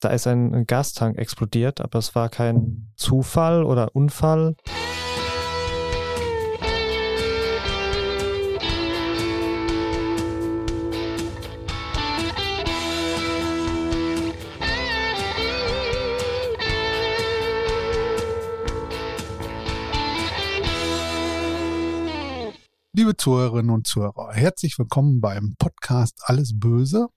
da ist ein Gastank explodiert, aber es war kein Zufall oder Unfall. Liebe Zuhörerinnen und Zuhörer, herzlich willkommen beim Podcast Alles Böse.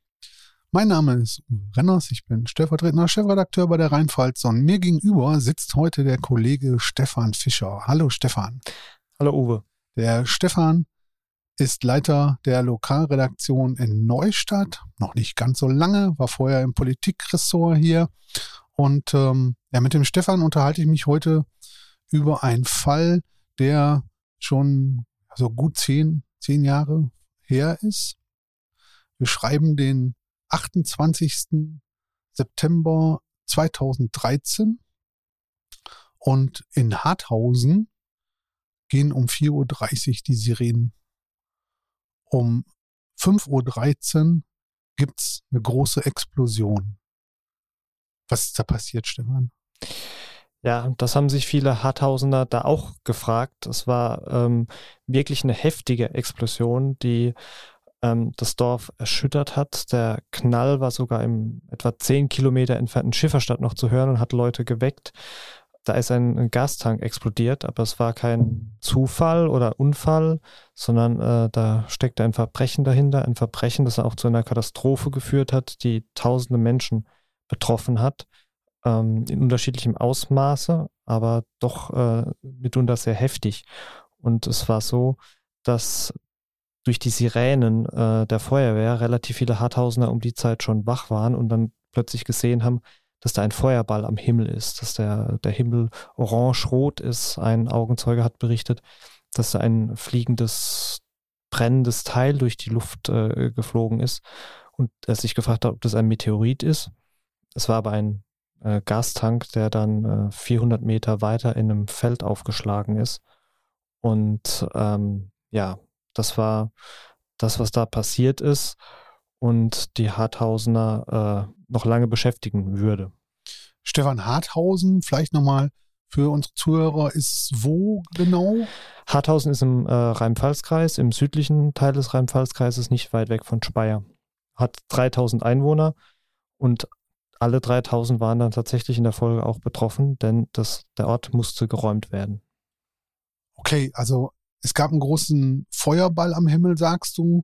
Mein Name ist Uwe Renners, ich bin stellvertretender Chefredakteur bei der Rheinpfalz und mir gegenüber sitzt heute der Kollege Stefan Fischer. Hallo Stefan. Hallo Uwe. Der Stefan ist Leiter der Lokalredaktion in Neustadt, noch nicht ganz so lange, war vorher im Politikressort hier. Und ähm, ja, mit dem Stefan unterhalte ich mich heute über einen Fall, der schon so gut zehn, zehn Jahre her ist. Wir schreiben den 28. September 2013 und in Harthausen gehen um 4.30 Uhr die Sirenen. Um 5.13 Uhr gibt's eine große Explosion. Was ist da passiert, Stefan? Ja, das haben sich viele Harthausener da auch gefragt. Es war ähm, wirklich eine heftige Explosion, die ähm, das Dorf erschüttert hat. Der Knall war sogar im etwa zehn Kilometer entfernten Schifferstadt noch zu hören und hat Leute geweckt. Da ist ein, ein Gastank explodiert, aber es war kein Zufall oder Unfall, sondern äh, da steckte ein Verbrechen dahinter, ein Verbrechen, das auch zu einer Katastrophe geführt hat, die tausende Menschen betroffen hat ähm, in unterschiedlichem Ausmaße, aber doch äh, mitunter sehr heftig. Und es war so, dass durch die Sirenen äh, der Feuerwehr relativ viele Harthausener um die Zeit schon wach waren und dann plötzlich gesehen haben, dass da ein Feuerball am Himmel ist, dass der, der Himmel orange-rot ist. Ein Augenzeuge hat berichtet, dass da ein fliegendes, brennendes Teil durch die Luft äh, geflogen ist und er sich gefragt hat, ob das ein Meteorit ist. Es war aber ein äh, Gastank, der dann äh, 400 Meter weiter in einem Feld aufgeschlagen ist. Und ähm, ja, das war das, was da passiert ist und die Harthausener äh, noch lange beschäftigen würde. Stefan Harthausen, vielleicht nochmal für unsere Zuhörer, ist wo genau? Harthausen ist im äh, Rhein-Pfalz-Kreis, im südlichen Teil des Rhein-Pfalz-Kreises, nicht weit weg von Speyer. Hat 3000 Einwohner und alle 3000 waren dann tatsächlich in der Folge auch betroffen, denn das, der Ort musste geräumt werden. Okay, also es gab einen großen Feuerball am Himmel, sagst du,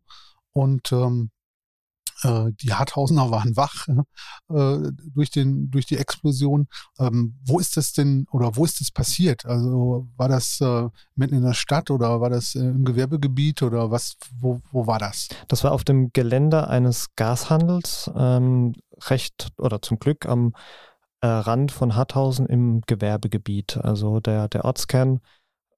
und ähm, äh, die Harthausener waren wach äh, durch, den, durch die Explosion. Ähm, wo ist das denn oder wo ist das passiert? Also war das äh, mitten in der Stadt oder war das äh, im Gewerbegebiet oder was? Wo, wo war das? Das war auf dem Gelände eines Gashandels. Ähm, recht oder zum Glück am äh, Rand von Harthausen im Gewerbegebiet. Also der, der Ortskern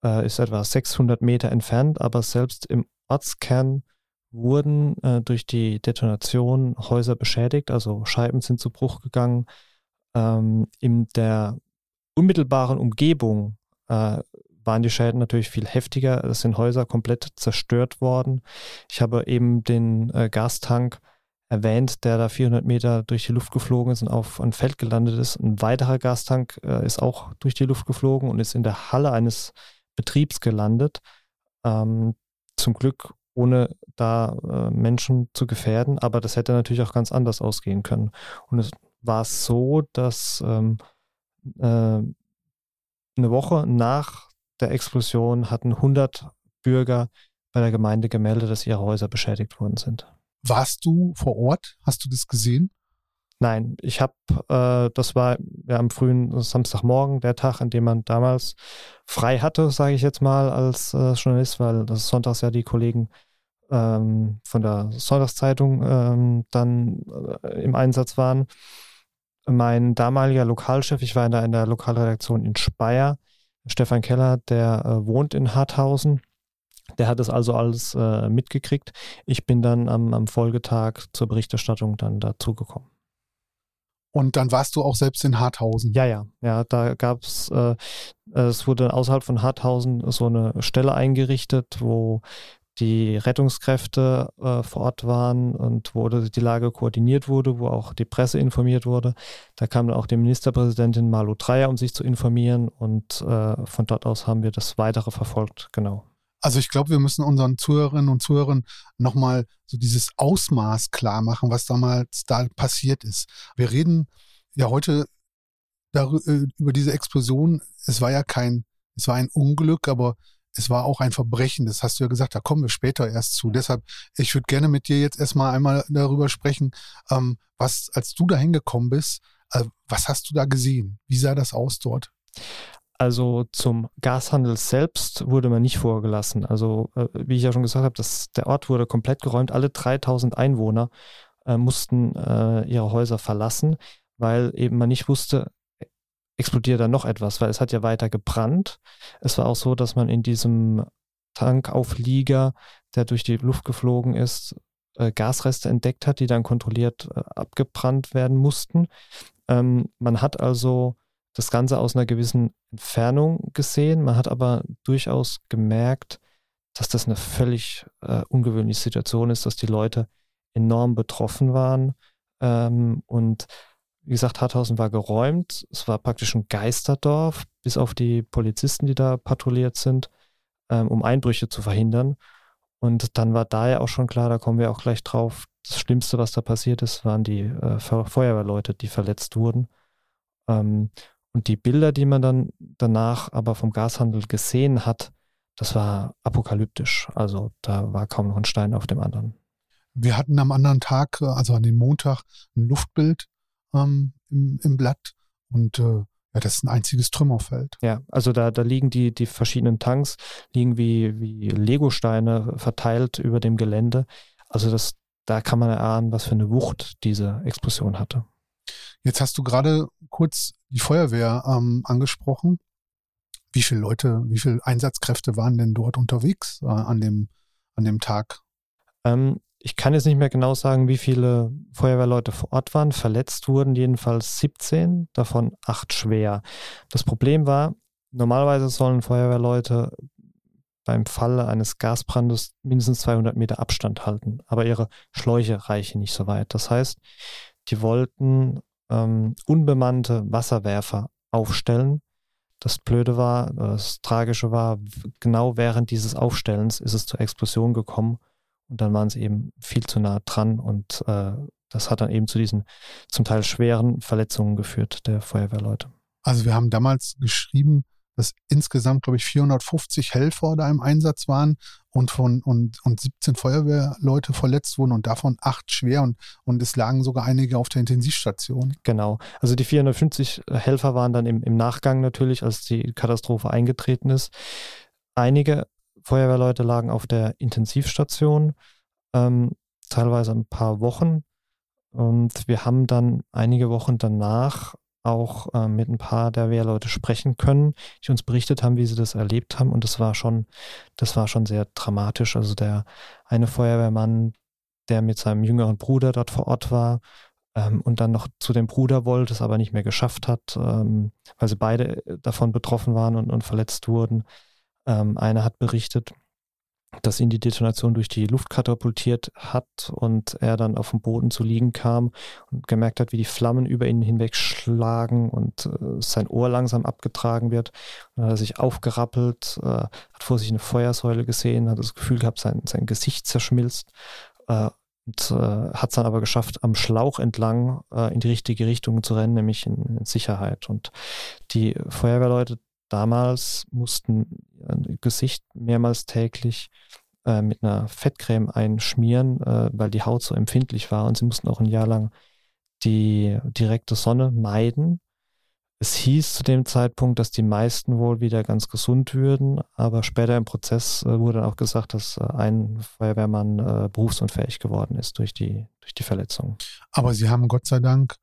äh, ist etwa 600 Meter entfernt, aber selbst im Ortskern wurden äh, durch die Detonation Häuser beschädigt, also Scheiben sind zu Bruch gegangen. Ähm, in der unmittelbaren Umgebung äh, waren die Schäden natürlich viel heftiger. Es sind Häuser komplett zerstört worden. Ich habe eben den äh, Gastank erwähnt, der da 400 Meter durch die Luft geflogen ist und auf ein Feld gelandet ist. Ein weiterer Gastank äh, ist auch durch die Luft geflogen und ist in der Halle eines Betriebs gelandet. Ähm, zum Glück ohne da äh, Menschen zu gefährden, aber das hätte natürlich auch ganz anders ausgehen können. Und es war so, dass ähm, äh, eine Woche nach der Explosion hatten 100 Bürger bei der Gemeinde gemeldet, dass ihre Häuser beschädigt worden sind. Warst du vor Ort? Hast du das gesehen? Nein, ich habe, äh, das war ja am frühen Samstagmorgen, der Tag, an dem man damals frei hatte, sage ich jetzt mal, als äh, Journalist, weil das sonntags ja die Kollegen ähm, von der Sonntagszeitung ähm, dann äh, im Einsatz waren. Mein damaliger Lokalchef, ich war in der, in der Lokalredaktion in Speyer, Stefan Keller, der äh, wohnt in Harthausen der hat das also alles äh, mitgekriegt. Ich bin dann am, am Folgetag zur Berichterstattung dann dazugekommen. Und dann warst du auch selbst in Harthausen. Ja, ja, ja. Da gab es, äh, es wurde außerhalb von Harthausen so eine Stelle eingerichtet, wo die Rettungskräfte äh, vor Ort waren und wo die Lage koordiniert wurde, wo auch die Presse informiert wurde. Da kam dann auch die Ministerpräsidentin Malu Dreyer, um sich zu informieren und äh, von dort aus haben wir das Weitere verfolgt, genau. Also ich glaube, wir müssen unseren Zuhörerinnen und Zuhörern nochmal so dieses Ausmaß klar machen, was damals da passiert ist. Wir reden ja heute äh, über diese Explosion. Es war ja kein, es war ein Unglück, aber es war auch ein Verbrechen, das hast du ja gesagt, da kommen wir später erst zu. Deshalb, ich würde gerne mit dir jetzt erstmal einmal darüber sprechen, ähm, was, als du da hingekommen bist, äh, was hast du da gesehen? Wie sah das aus dort? Also zum Gashandel selbst wurde man nicht vorgelassen. Also äh, wie ich ja schon gesagt habe, das, der Ort wurde komplett geräumt. Alle 3000 Einwohner äh, mussten äh, ihre Häuser verlassen, weil eben man nicht wusste, explodiert da noch etwas, weil es hat ja weiter gebrannt. Es war auch so, dass man in diesem Tankauflieger, der durch die Luft geflogen ist, äh, Gasreste entdeckt hat, die dann kontrolliert äh, abgebrannt werden mussten. Ähm, man hat also das Ganze aus einer gewissen Entfernung gesehen. Man hat aber durchaus gemerkt, dass das eine völlig äh, ungewöhnliche Situation ist, dass die Leute enorm betroffen waren ähm, und wie gesagt, Harthausen war geräumt. Es war praktisch ein Geisterdorf, bis auf die Polizisten, die da patrouilliert sind, ähm, um Einbrüche zu verhindern. Und dann war da ja auch schon klar, da kommen wir auch gleich drauf, das Schlimmste, was da passiert ist, waren die äh, Feuerwehrleute, die verletzt wurden. Ähm, und die Bilder, die man dann danach aber vom Gashandel gesehen hat, das war apokalyptisch. Also da war kaum noch ein Stein auf dem anderen. Wir hatten am anderen Tag, also an dem Montag, ein Luftbild ähm, im, im Blatt. Und äh, ja, das ist ein einziges Trümmerfeld. Ja, also da, da liegen die, die verschiedenen Tanks, liegen wie, wie Legosteine verteilt über dem Gelände. Also das, da kann man erahnen, was für eine Wucht diese Explosion hatte. Jetzt hast du gerade kurz die Feuerwehr ähm, angesprochen. Wie viele Leute, wie viele Einsatzkräfte waren denn dort unterwegs äh, an, dem, an dem Tag? Ähm, ich kann jetzt nicht mehr genau sagen, wie viele Feuerwehrleute vor Ort waren. Verletzt wurden jedenfalls 17, davon acht schwer. Das Problem war, normalerweise sollen Feuerwehrleute beim Falle eines Gasbrandes mindestens 200 Meter Abstand halten, aber ihre Schläuche reichen nicht so weit. Das heißt, die wollten ähm, unbemannte Wasserwerfer aufstellen. Das Blöde war, das Tragische war, genau während dieses Aufstellens ist es zur Explosion gekommen und dann waren sie eben viel zu nah dran und äh, das hat dann eben zu diesen zum Teil schweren Verletzungen geführt der Feuerwehrleute. Also wir haben damals geschrieben, dass insgesamt, glaube ich, 450 Helfer da im Einsatz waren und von und, und 17 Feuerwehrleute verletzt wurden und davon acht schwer und, und es lagen sogar einige auf der Intensivstation. Genau. Also die 450 Helfer waren dann im, im Nachgang natürlich, als die Katastrophe eingetreten ist. Einige Feuerwehrleute lagen auf der Intensivstation, ähm, teilweise ein paar Wochen. Und wir haben dann einige Wochen danach auch äh, mit ein paar der Wehrleute sprechen können, die uns berichtet haben, wie sie das erlebt haben. Und das war schon, das war schon sehr dramatisch. Also der eine Feuerwehrmann, der mit seinem jüngeren Bruder dort vor Ort war ähm, und dann noch zu dem Bruder wollte, es aber nicht mehr geschafft hat, ähm, weil sie beide davon betroffen waren und, und verletzt wurden. Ähm, einer hat berichtet, dass ihn die Detonation durch die Luft katapultiert hat und er dann auf dem Boden zu liegen kam und gemerkt hat, wie die Flammen über ihn hinwegschlagen und äh, sein Ohr langsam abgetragen wird. Dann hat er sich aufgerappelt, äh, hat vor sich eine Feuersäule gesehen, hat das Gefühl gehabt, sein, sein Gesicht zerschmilzt äh, und äh, hat es dann aber geschafft, am Schlauch entlang äh, in die richtige Richtung zu rennen, nämlich in, in Sicherheit. Und die Feuerwehrleute damals mussten Gesicht mehrmals täglich äh, mit einer Fettcreme einschmieren, äh, weil die Haut so empfindlich war und sie mussten auch ein Jahr lang die direkte Sonne meiden. Es hieß zu dem Zeitpunkt, dass die meisten wohl wieder ganz gesund würden, aber später im Prozess äh, wurde dann auch gesagt, dass äh, ein Feuerwehrmann äh, berufsunfähig geworden ist durch die, durch die Verletzung. Aber sie haben Gott sei Dank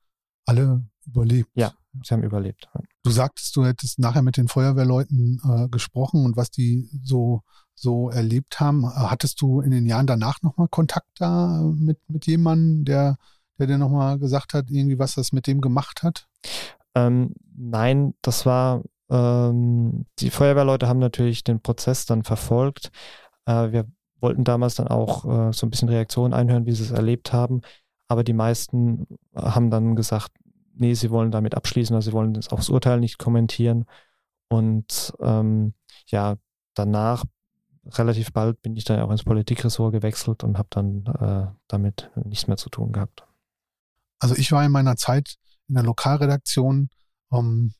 alle überlebt. Ja, sie haben überlebt. Du sagtest, du hättest nachher mit den Feuerwehrleuten äh, gesprochen und was die so, so erlebt haben. Hattest du in den Jahren danach nochmal Kontakt da mit, mit jemandem, der, der dir nochmal gesagt hat, irgendwie, was das mit dem gemacht hat? Ähm, nein, das war, ähm, die Feuerwehrleute haben natürlich den Prozess dann verfolgt. Äh, wir wollten damals dann auch äh, so ein bisschen Reaktionen einhören, wie sie es erlebt haben. Aber die meisten haben dann gesagt, nee, sie wollen damit abschließen, also sie wollen das, auch das Urteil nicht kommentieren. Und ähm, ja, danach relativ bald bin ich dann auch ins Politikressort gewechselt und habe dann äh, damit nichts mehr zu tun gehabt. Also ich war in meiner Zeit in der Lokalredaktion, ähm,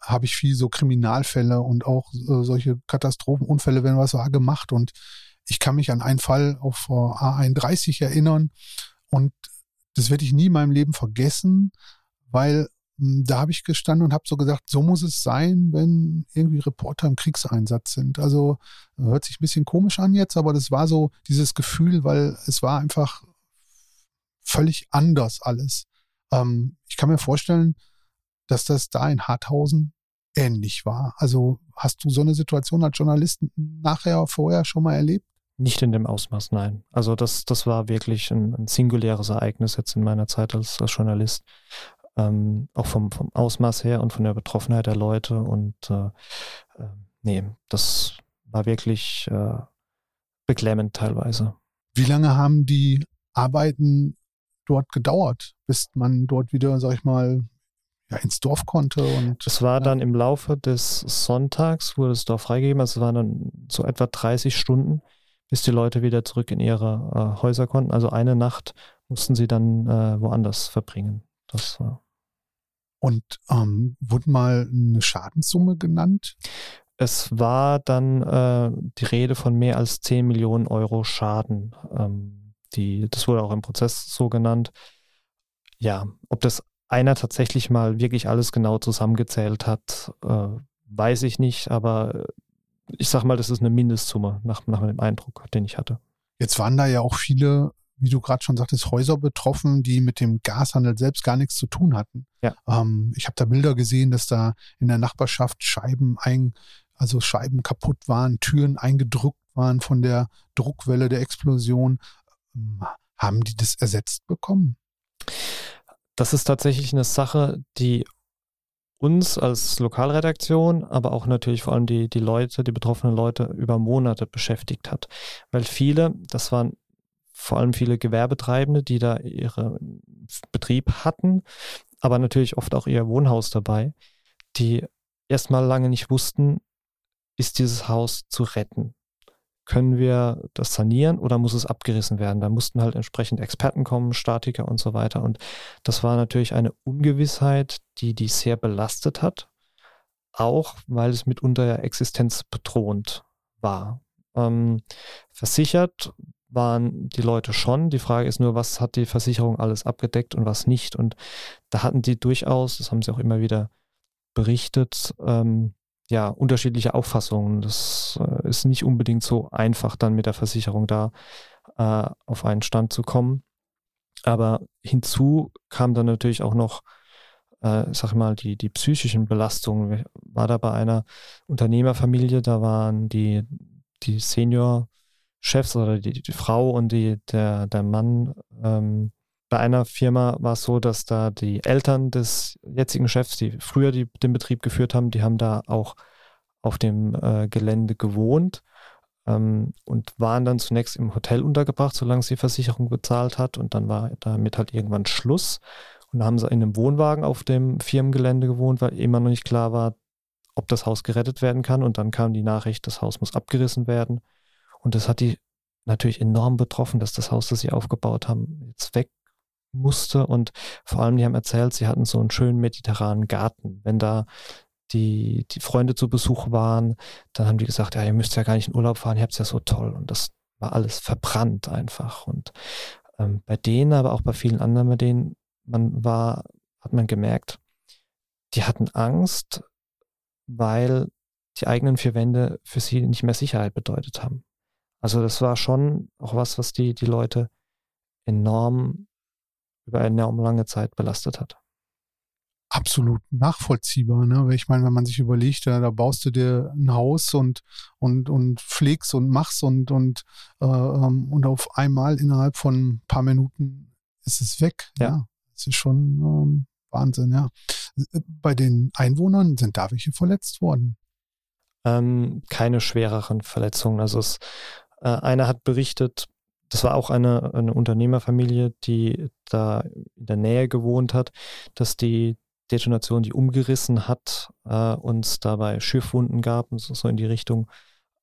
habe ich viel so Kriminalfälle und auch äh, solche Katastrophenunfälle, wenn was war, gemacht. Und ich kann mich an einen Fall auf äh, A31 erinnern und das werde ich nie in meinem Leben vergessen, weil hm, da habe ich gestanden und habe so gesagt, so muss es sein, wenn irgendwie Reporter im Kriegseinsatz sind. Also hört sich ein bisschen komisch an jetzt, aber das war so dieses Gefühl, weil es war einfach völlig anders alles. Ähm, ich kann mir vorstellen, dass das da in Harthausen ähnlich war. Also hast du so eine Situation als Journalist nachher, vorher schon mal erlebt? Nicht in dem Ausmaß, nein. Also das, das war wirklich ein, ein singuläres Ereignis jetzt in meiner Zeit als, als Journalist. Ähm, auch vom, vom Ausmaß her und von der Betroffenheit der Leute. Und äh, äh, nee, das war wirklich äh, beklemmend teilweise. Wie lange haben die Arbeiten dort gedauert, bis man dort wieder, sag ich mal, ja, ins Dorf konnte. Und, es war ja. dann im Laufe des Sonntags, wurde das Dorf freigegeben, also es waren dann so etwa 30 Stunden, bis die Leute wieder zurück in ihre äh, Häuser konnten. Also eine Nacht mussten sie dann äh, woanders verbringen. Das war. Und ähm, wurde mal eine Schadenssumme genannt? Es war dann äh, die Rede von mehr als 10 Millionen Euro Schaden. Ähm, die, das wurde auch im Prozess so genannt. Ja, ob das einer tatsächlich mal wirklich alles genau zusammengezählt hat, äh, weiß ich nicht, aber ich sag mal, das ist eine Mindestsumme nach, nach dem Eindruck, den ich hatte. Jetzt waren da ja auch viele, wie du gerade schon sagtest, Häuser betroffen, die mit dem Gashandel selbst gar nichts zu tun hatten. Ja. Ähm, ich habe da Bilder gesehen, dass da in der Nachbarschaft Scheiben ein, also Scheiben kaputt waren, Türen eingedrückt waren von der Druckwelle der Explosion. Ähm, haben die das ersetzt bekommen? das ist tatsächlich eine Sache, die uns als Lokalredaktion, aber auch natürlich vor allem die, die Leute, die betroffenen Leute über Monate beschäftigt hat. Weil viele, das waren vor allem viele Gewerbetreibende, die da ihren Betrieb hatten, aber natürlich oft auch ihr Wohnhaus dabei, die erstmal lange nicht wussten, ist dieses Haus zu retten? können wir das sanieren oder muss es abgerissen werden? Da mussten halt entsprechend Experten kommen, Statiker und so weiter. Und das war natürlich eine Ungewissheit, die die sehr belastet hat, auch weil es mitunter ja existenzbedrohend war. Ähm, versichert waren die Leute schon. Die Frage ist nur, was hat die Versicherung alles abgedeckt und was nicht. Und da hatten die durchaus, das haben sie auch immer wieder berichtet, ähm, ja, unterschiedliche Auffassungen. Das äh, ist nicht unbedingt so einfach, dann mit der Versicherung da äh, auf einen Stand zu kommen. Aber hinzu kam dann natürlich auch noch, äh, sag mal, die, die psychischen Belastungen. Ich war da bei einer Unternehmerfamilie, da waren die, die Senior-Chefs oder die, die Frau und die, der, der Mann ähm, bei einer Firma war es so, dass da die Eltern des jetzigen Chefs, die früher die, den Betrieb geführt haben, die haben da auch auf dem äh, Gelände gewohnt ähm, und waren dann zunächst im Hotel untergebracht, solange sie Versicherung bezahlt hat. Und dann war damit halt irgendwann Schluss. Und da haben sie in einem Wohnwagen auf dem Firmengelände gewohnt, weil immer noch nicht klar war, ob das Haus gerettet werden kann. Und dann kam die Nachricht, das Haus muss abgerissen werden. Und das hat die natürlich enorm betroffen, dass das Haus, das sie aufgebaut haben, jetzt weg musste. Und vor allem, die haben erzählt, sie hatten so einen schönen mediterranen Garten. Wenn da die, die Freunde zu Besuch waren, dann haben die gesagt, ja, ihr müsst ja gar nicht in Urlaub fahren, ihr habt es ja so toll. Und das war alles verbrannt einfach. Und ähm, bei denen, aber auch bei vielen anderen, bei denen man war, hat man gemerkt, die hatten Angst, weil die eigenen vier Wände für sie nicht mehr Sicherheit bedeutet haben. Also das war schon auch was, was die, die Leute enorm über eine enorm lange Zeit belastet hat. Absolut nachvollziehbar, ne? Weil ich meine, wenn man sich überlegt, ja, da baust du dir ein Haus und und und pflegst und machst und und äh, ähm, und auf einmal innerhalb von ein paar Minuten ist es weg. Ja, ja. das ist schon ähm, Wahnsinn, ja. Bei den Einwohnern sind da welche verletzt worden? Ähm, keine schwereren Verletzungen. Also es Äh, einer hat berichtet, das war auch eine, eine Unternehmerfamilie, die da in der Nähe gewohnt hat, dass die Detonation, die umgerissen hat, äh, uns dabei Schiffwunden gab, so in die Richtung.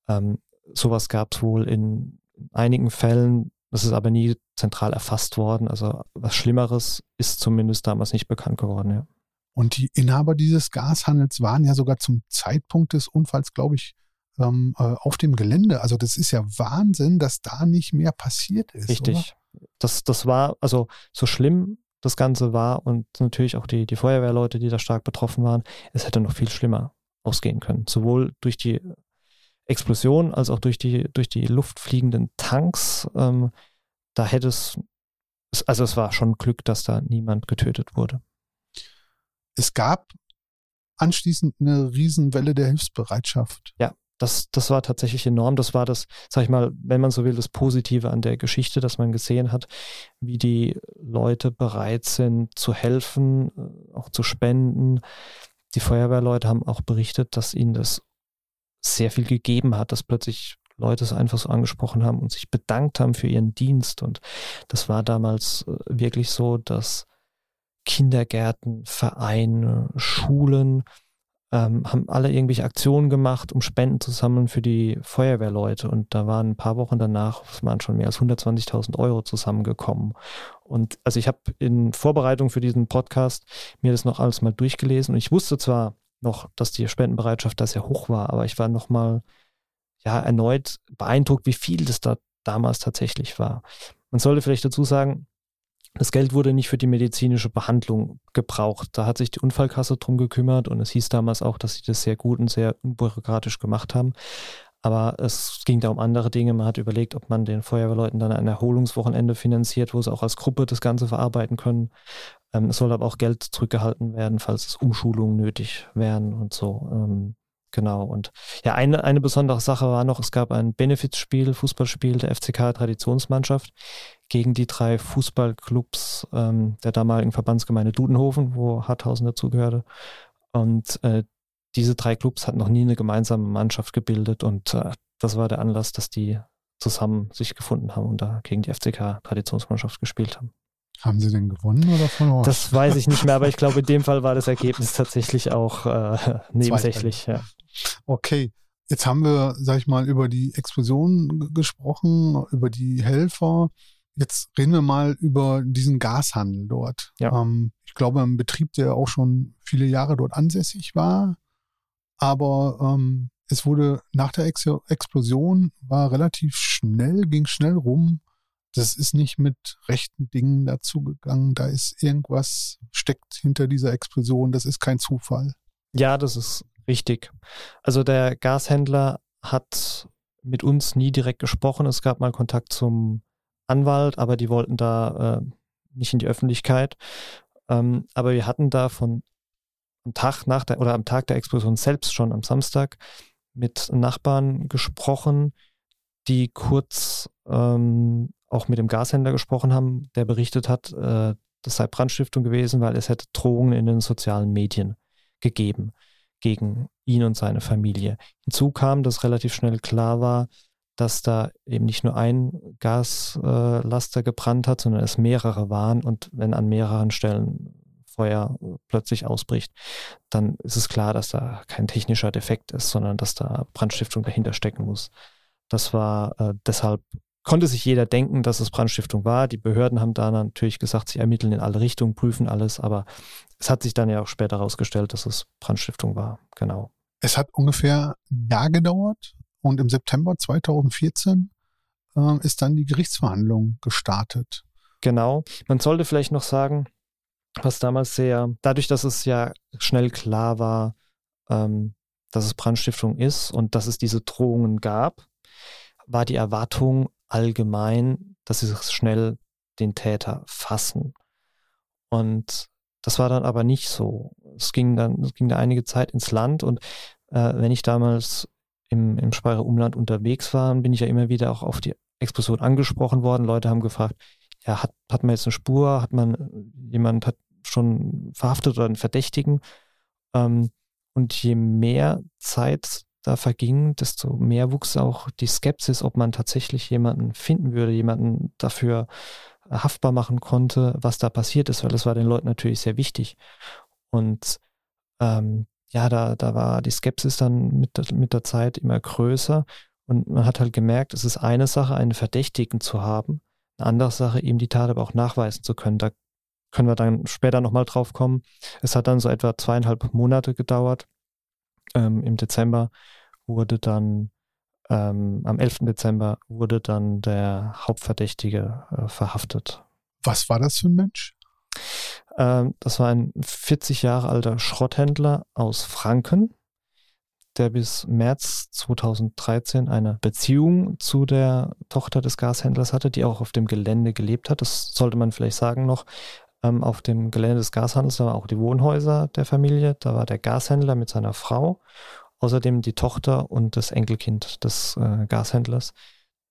Ähm, sowas gab es wohl in einigen Fällen, das ist aber nie zentral erfasst worden. Also was Schlimmeres ist zumindest damals nicht bekannt geworden, ja. Und die Inhaber dieses Gashandels waren ja sogar zum Zeitpunkt des Unfalls, glaube ich, ähm, äh, auf dem Gelände. Also das ist ja Wahnsinn, dass da nicht mehr passiert ist. Richtig. Das, das war, also so schlimm das Ganze war und natürlich auch die, die Feuerwehrleute, die da stark betroffen waren, es hätte noch viel schlimmer ausgehen können. Sowohl durch die Explosion als auch durch die, durch die luftfliegenden Tanks. Ähm, da hätte es, also es war schon Glück, dass da niemand getötet wurde. Es gab anschließend eine Riesenwelle der Hilfsbereitschaft. Ja, das, das war tatsächlich enorm. Das war das, sag ich mal, wenn man so will, das Positive an der Geschichte, dass man gesehen hat, wie die Leute bereit sind zu helfen, äh, auch zu spenden. Die Feuerwehrleute haben auch berichtet, dass ihnen das sehr viel gegeben hat, dass plötzlich Leute es einfach so angesprochen haben und sich bedankt haben für ihren Dienst. Und das war damals äh, wirklich so, dass Kindergärten, Vereine, Schulen, ähm, haben alle irgendwelche Aktionen gemacht, um Spenden zu sammeln für die Feuerwehrleute. Und da waren ein paar Wochen danach, es waren schon mehr als 120.000 Euro zusammengekommen. Und also ich habe in Vorbereitung für diesen Podcast mir das noch alles mal durchgelesen und ich wusste zwar noch, dass die Spendenbereitschaft da sehr hoch war, aber ich war noch mal ja erneut beeindruckt, wie viel das da damals tatsächlich war. Man sollte vielleicht dazu sagen, das Geld wurde nicht für die medizinische Behandlung gebraucht. Da hat sich die Unfallkasse drum gekümmert und es hieß damals auch, dass sie das sehr gut und sehr unbürokratisch gemacht haben. Aber es ging da um andere Dinge. Man hat überlegt, ob man den Feuerwehrleuten dann ein Erholungswochenende finanziert, wo sie auch als Gruppe das Ganze verarbeiten können. Ähm, es soll aber auch Geld zurückgehalten werden, falls Umschulungen nötig wären und so. Ähm, Genau. Und ja, eine, eine besondere Sache war noch, es gab ein Benefizspiel, Fußballspiel der FCK Traditionsmannschaft gegen die drei Fußballclubs ähm, der damaligen Verbandsgemeinde Dudenhofen, wo Harthausen dazugehörte. Und äh, diese drei Clubs hatten noch nie eine gemeinsame Mannschaft gebildet und äh, das war der Anlass, dass die zusammen sich gefunden haben und da gegen die FCK Traditionsmannschaft gespielt haben. Haben sie denn gewonnen oder verloren? Das weiß ich nicht mehr, aber ich glaube, in dem Fall war das Ergebnis tatsächlich auch äh, nebensächlich. Ja. Okay, jetzt haben wir, sag ich mal, über die Explosion gesprochen, über die Helfer. Jetzt reden wir mal über diesen Gashandel dort. Ja. Ähm, ich glaube, ein Betrieb, der auch schon viele Jahre dort ansässig war. Aber ähm, es wurde nach der Ex Explosion, war relativ schnell, ging schnell rum das ist nicht mit rechten Dingen dazugegangen. Da ist irgendwas steckt hinter dieser Explosion. Das ist kein Zufall. Ja, das ist richtig. Also der Gashändler hat mit uns nie direkt gesprochen. Es gab mal Kontakt zum Anwalt, aber die wollten da äh, nicht in die Öffentlichkeit. Ähm, aber wir hatten da von am Tag nach der oder am Tag der Explosion selbst schon am Samstag mit Nachbarn gesprochen, die kurz ähm, auch mit dem Gashändler gesprochen haben, der berichtet hat, äh, das sei Brandstiftung gewesen, weil es hätte Drohungen in den sozialen Medien gegeben gegen ihn und seine Familie. Hinzu kam, dass relativ schnell klar war, dass da eben nicht nur ein Gaslaster äh, gebrannt hat, sondern es mehrere waren. Und wenn an mehreren Stellen Feuer plötzlich ausbricht, dann ist es klar, dass da kein technischer Defekt ist, sondern dass da Brandstiftung dahinter stecken muss. Das war äh, deshalb konnte sich jeder denken, dass es Brandstiftung war. Die Behörden haben da natürlich gesagt, sie ermitteln in alle Richtungen, prüfen alles, aber es hat sich dann ja auch später herausgestellt, dass es Brandstiftung war. Genau. Es hat ungefähr ein Jahr gedauert und im September 2014 äh, ist dann die Gerichtsverhandlung gestartet. Genau. Man sollte vielleicht noch sagen, was damals sehr, dadurch, dass es ja schnell klar war, ähm, dass es Brandstiftung ist und dass es diese Drohungen gab, war die Erwartung allgemein, dass sie schnell den Täter fassen. Und das war dann aber nicht so. Es ging dann, es ging da einige Zeit ins Land und äh, wenn ich damals im, im Speyerer Umland unterwegs war, bin ich ja immer wieder auch auf die Explosion angesprochen worden. Leute haben gefragt, ja, hat, hat man jetzt eine Spur, hat man, jemand hat schon verhaftet oder einen Verdächtigen. Ähm, und je mehr Zeit da verging, desto mehr wuchs auch die Skepsis, ob man tatsächlich jemanden finden würde, jemanden dafür haftbar machen konnte, was da passiert ist, weil das war den Leuten natürlich sehr wichtig. Und ähm, ja, da, da war die Skepsis dann mit, mit der Zeit immer größer und man hat halt gemerkt, es ist eine Sache, einen Verdächtigen zu haben, eine andere Sache, ihm die Tat aber auch nachweisen zu können. Da können wir dann später nochmal drauf kommen. Es hat dann so etwa zweieinhalb Monate gedauert. Ähm, Im Dezember wurde dann, ähm, am 11. Dezember wurde dann der Hauptverdächtige äh, verhaftet. Was war das für ein Mensch? Ähm, das war ein 40 Jahre alter Schrotthändler aus Franken, der bis März 2013 eine Beziehung zu der Tochter des Gashändlers hatte, die auch auf dem Gelände gelebt hat. Das sollte man vielleicht sagen noch. Ähm, auf dem Gelände des Gashandels, da waren auch die Wohnhäuser der Familie. Da war der Gashändler mit seiner Frau, außerdem die Tochter und das Enkelkind des äh, Gashändlers,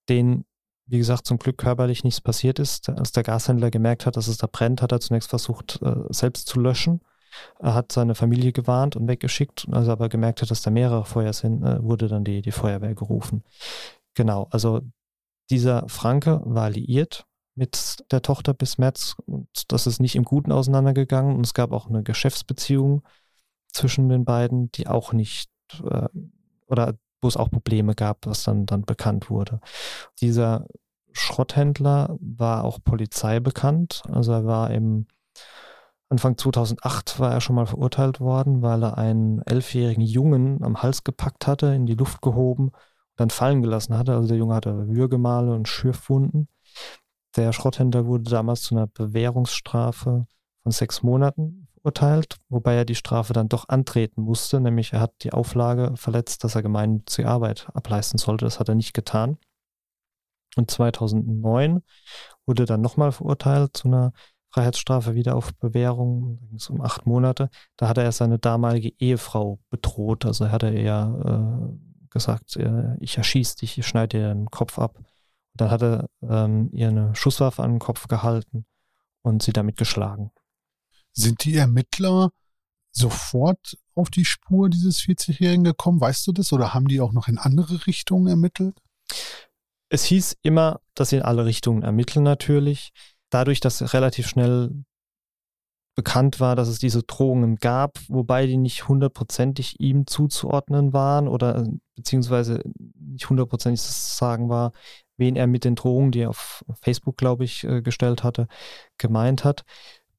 den wie gesagt, zum Glück körperlich nichts passiert ist. Als der Gashändler gemerkt hat, dass es da brennt, hat er zunächst versucht, äh, selbst zu löschen. Er hat seine Familie gewarnt und weggeschickt. Als er aber gemerkt hat, dass da mehrere Feuer sind, äh, wurde dann die, die Feuerwehr gerufen. Genau, also dieser Franke war liiert mit der Tochter bis März und das ist nicht im Guten auseinandergegangen und es gab auch eine Geschäftsbeziehung zwischen den beiden, die auch nicht äh, oder wo es auch Probleme gab, was dann, dann bekannt wurde. Dieser Schrotthändler war auch Polizei bekannt. Also er war im Anfang 2008 war er schon mal verurteilt worden, weil er einen elfjährigen Jungen am Hals gepackt hatte, in die Luft gehoben und dann fallen gelassen hatte. Also der Junge hatte Würgemale und Schürfwunden. Der Schrotthändler wurde damals zu einer Bewährungsstrafe von sechs Monaten verurteilt, wobei er die Strafe dann doch antreten musste, nämlich er hat die Auflage verletzt, dass er gemeinnützige Arbeit ableisten sollte. Das hat er nicht getan. Und 2009 wurde dann nochmal verurteilt zu einer Freiheitsstrafe wieder auf Bewährung, da um acht Monate. Da hat er seine damalige Ehefrau bedroht. Also er hatte ja äh, gesagt, äh, ich erschieße dich, ich schneide dir den Kopf ab. Dann hat er ähm, ihr eine Schusswaffe an den Kopf gehalten und sie damit geschlagen. Sind die Ermittler sofort auf die Spur dieses 40-Jährigen gekommen? Weißt du das? Oder haben die auch noch in andere Richtungen ermittelt? Es hieß immer, dass sie in alle Richtungen ermitteln natürlich. Dadurch, dass relativ schnell bekannt war, dass es diese Drohungen gab, wobei die nicht hundertprozentig ihm zuzuordnen waren oder beziehungsweise nicht hundertprozentig zu sagen war, wen er mit den Drohungen, die er auf Facebook, glaube ich, äh, gestellt hatte, gemeint hat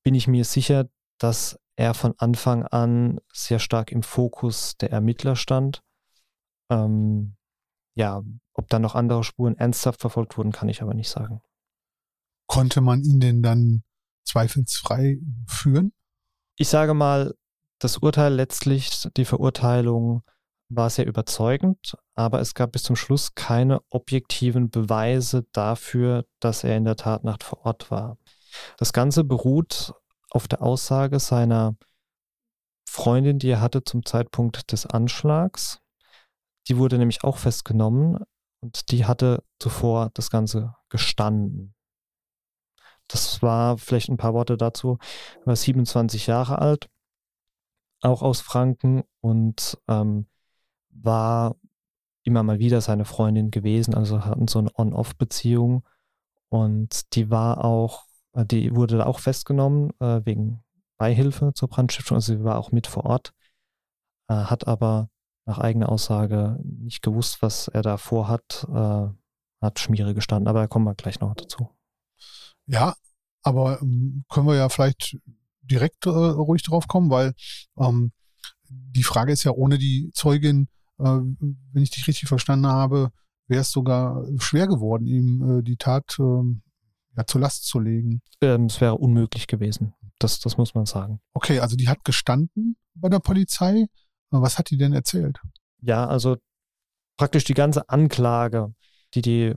bin ich mir sicher, dass er von Anfang an sehr stark im Fokus der Ermittler stand. Ähm, ja, ob da noch andere Spuren ernsthaft verfolgt wurden, kann ich aber nicht sagen. Konnte man ihn denn dann zweifelsfrei führen? Ich sage mal, das Urteil letztlich, die Verurteilung war sehr überzeugend, aber es gab bis zum Schluss keine objektiven Beweise dafür, dass er in der Tatnacht vor Ort war. Das Ganze beruht auf der Aussage seiner Freundin, die er hatte zum Zeitpunkt des Anschlags. Die wurde nämlich auch festgenommen und die hatte zuvor das Ganze gestanden. Das war vielleicht ein paar Worte dazu. Er war 27 Jahre alt, auch aus Franken und ähm, war immer mal wieder seine Freundin gewesen, also hatten so eine On-Off-Beziehung und die war auch äh, die wurde auch festgenommen äh, wegen Beihilfe zur Brandstiftung. Also sie war auch mit vor Ort, äh, hat aber nach eigener Aussage nicht gewusst, was er da vorhat, äh, hat Schmiere gestanden. Aber da kommen wir gleich noch dazu. Ja, aber ähm, können wir ja vielleicht direkt äh, ruhig drauf kommen, weil ähm, die Frage ist ja ohne die Zeugin, wenn ich dich richtig verstanden habe, wäre es sogar schwer geworden, ihm die Tat ähm, ja, zur Last zu legen. Es wäre unmöglich gewesen. Das, das muss man sagen. Okay, also die hat gestanden bei der Polizei. Was hat die denn erzählt? Ja, also praktisch die ganze Anklage, die die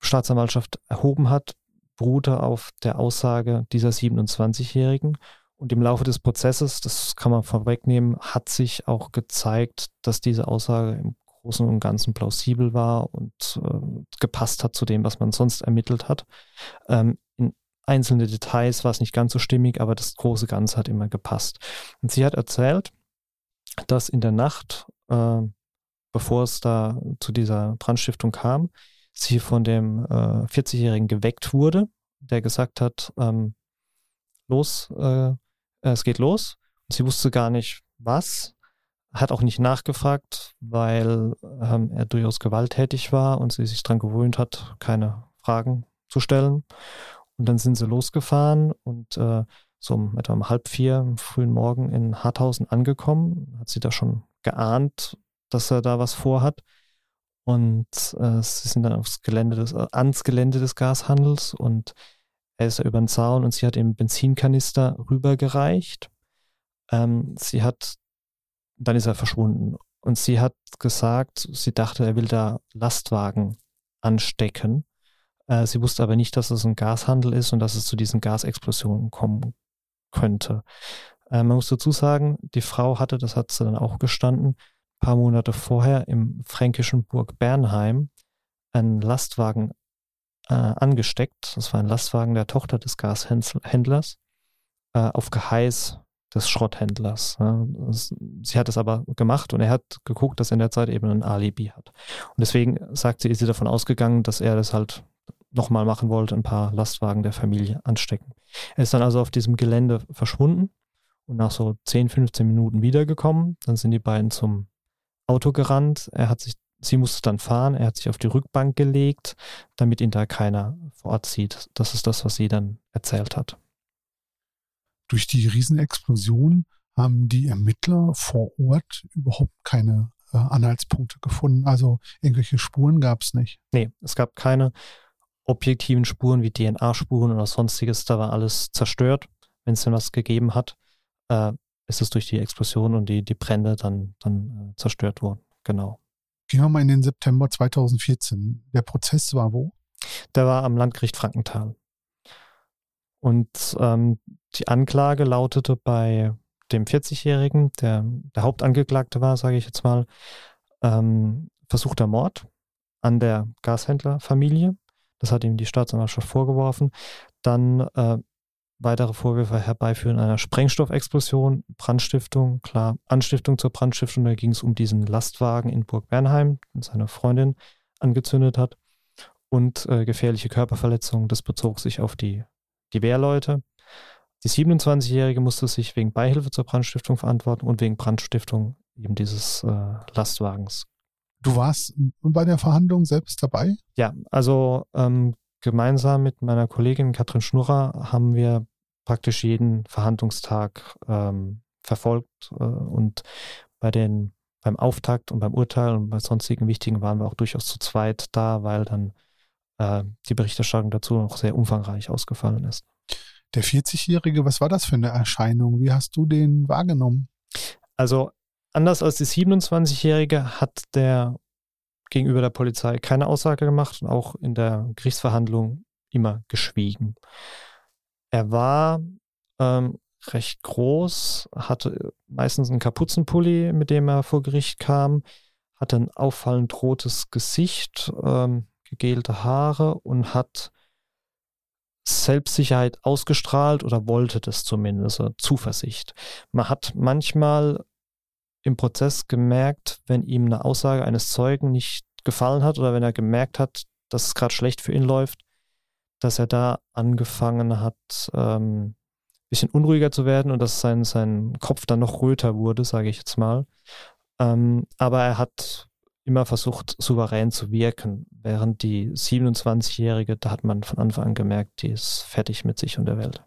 Staatsanwaltschaft erhoben hat, beruhte auf der Aussage dieser 27-Jährigen. Und im Laufe des Prozesses, das kann man vorwegnehmen, hat sich auch gezeigt, dass diese Aussage im Großen und Ganzen plausibel war und äh, gepasst hat zu dem, was man sonst ermittelt hat. Ähm, in einzelne Details war es nicht ganz so stimmig, aber das große Ganze hat immer gepasst. Und sie hat erzählt, dass in der Nacht äh, bevor es da zu dieser Brandstiftung kam, sie von dem äh, 40-Jährigen geweckt wurde, der gesagt hat, ähm, los, äh, es geht los. Und sie wusste gar nicht, was, hat auch nicht nachgefragt, weil ähm, er durchaus gewalttätig war und sie sich daran gewöhnt hat, keine Fragen zu stellen. Und dann sind sie losgefahren und äh, so um etwa um halb vier am frühen Morgen in Harthausen angekommen, hat sie da schon geahnt, dass er da was vorhat. Und äh, sie sind dann aufs Gelände des, äh, ans Gelände des Gashandels und er ist über den Zaun und sie hat ihm Benzinkanister rübergereicht. Ähm, sie hat, dann ist er verschwunden. Und sie hat gesagt, sie dachte, er will da Lastwagen anstecken. Äh, sie wusste aber nicht, dass es ein Gashandel ist und dass es zu diesen Gasexplosionen kommen könnte. Äh, man muss dazu sagen, die Frau hatte, das hat sie dann auch gestanden, ein paar Monate vorher im fränkischen Burg Bernheim einen Lastwagen äh, angesteckt. Das war ein Lastwagen der Tochter des Gashändlers äh, auf Geheiß des Schrotthändlers. Ja. Sie hat es aber gemacht und er hat geguckt, dass er in der Zeit eben ein Alibi hat. Und deswegen sagt sie, ist sie davon ausgegangen, dass er das halt nochmal machen wollte, ein paar Lastwagen der Familie anstecken. Er ist dann also auf diesem Gelände verschwunden und nach so 10, 15 Minuten wiedergekommen. Dann sind die beiden zum Auto gerannt. Er hat sich, sie musste dann fahren. Er hat sich auf die Rückbank gelegt, damit ihn da keiner vor Ort sieht. Das ist das, was sie dann erzählt hat. Durch die Riesenexplosion haben die Ermittler vor Ort überhaupt keine äh, Anhaltspunkte gefunden. Also irgendwelche Spuren gab es nicht. Nee, es gab keine objektiven Spuren wie DNA-Spuren oder sonstiges, da war alles zerstört. Wenn es denn was gegeben hat, äh, ist es durch die Explosion und die, die Brände dann, dann äh, zerstört worden. Genau. Gehen wir mal in den September 2014. Der Prozess war wo? Der war am Landgericht Frankenthal. Und ähm, die Anklage lautete bei dem 40-Jährigen, der der Hauptangeklagte war, sage ich jetzt mal, ähm, versuchter Mord an der Gashändlerfamilie das hat ihm die Staatsanwaltschaft vorgeworfen. Dann äh, weitere Vorwürfe herbeiführen einer Sprengstoffexplosion, Brandstiftung, klar, Anstiftung zur Brandstiftung. Da ging es um diesen Lastwagen in Burg Bernheim, den seine Freundin angezündet hat. Und äh, gefährliche Körperverletzung, das bezog sich auf die, die Wehrleute. Die 27-Jährige musste sich wegen Beihilfe zur Brandstiftung verantworten und wegen Brandstiftung eben dieses äh, Lastwagens. Du warst bei der Verhandlung selbst dabei? Ja, also ähm, gemeinsam mit meiner Kollegin Katrin Schnurrer haben wir praktisch jeden Verhandlungstag ähm, verfolgt äh, und bei den beim Auftakt und beim Urteil und bei sonstigen wichtigen waren wir auch durchaus zu zweit da, weil dann äh, die Berichterstattung dazu noch sehr umfangreich ausgefallen ist. Der 40-Jährige, was war das für eine Erscheinung? Wie hast du den wahrgenommen? Also Anders als die 27-Jährige hat der gegenüber der Polizei keine Aussage gemacht und auch in der Gerichtsverhandlung immer geschwiegen. Er war ähm, recht groß, hatte meistens einen Kapuzenpulli, mit dem er vor Gericht kam, hatte ein auffallend rotes Gesicht, ähm, gegelte Haare und hat Selbstsicherheit ausgestrahlt oder wollte das zumindest, Zuversicht. Man hat manchmal im Prozess gemerkt, wenn ihm eine Aussage eines Zeugen nicht gefallen hat oder wenn er gemerkt hat, dass es gerade schlecht für ihn läuft, dass er da angefangen hat, ähm, bisschen unruhiger zu werden und dass sein, sein Kopf dann noch röter wurde, sage ich jetzt mal. Ähm, aber er hat immer versucht, souverän zu wirken, während die 27-Jährige, da hat man von Anfang an gemerkt, die ist fertig mit sich und der Welt.